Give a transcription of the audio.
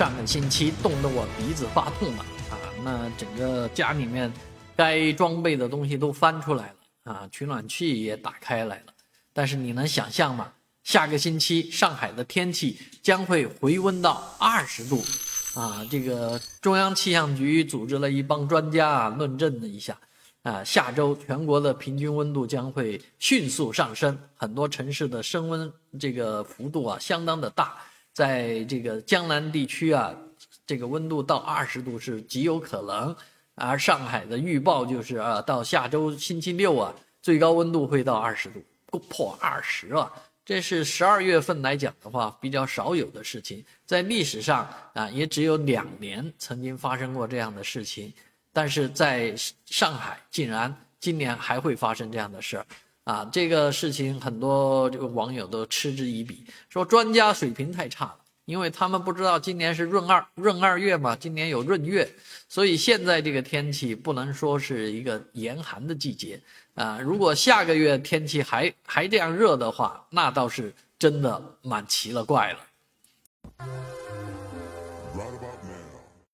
上个星期冻得我鼻子发痛了啊！那整个家里面该装备的东西都翻出来了啊，取暖器也打开来了。但是你能想象吗？下个星期上海的天气将会回温到二十度啊！这个中央气象局组织了一帮专家啊，论证了一下啊，下周全国的平均温度将会迅速上升，很多城市的升温这个幅度啊，相当的大。在这个江南地区啊，这个温度到二十度是极有可能，而上海的预报就是啊，到下周星期六啊，最高温度会到二十度，破二十啊，这是十二月份来讲的话比较少有的事情，在历史上啊也只有两年曾经发生过这样的事情，但是在上海竟然今年还会发生这样的事儿。啊，这个事情很多这个网友都嗤之以鼻，说专家水平太差了，因为他们不知道今年是闰二闰二月嘛，今年有闰月，所以现在这个天气不能说是一个严寒的季节啊。如果下个月天气还还这样热的话，那倒是真的蛮奇了怪了。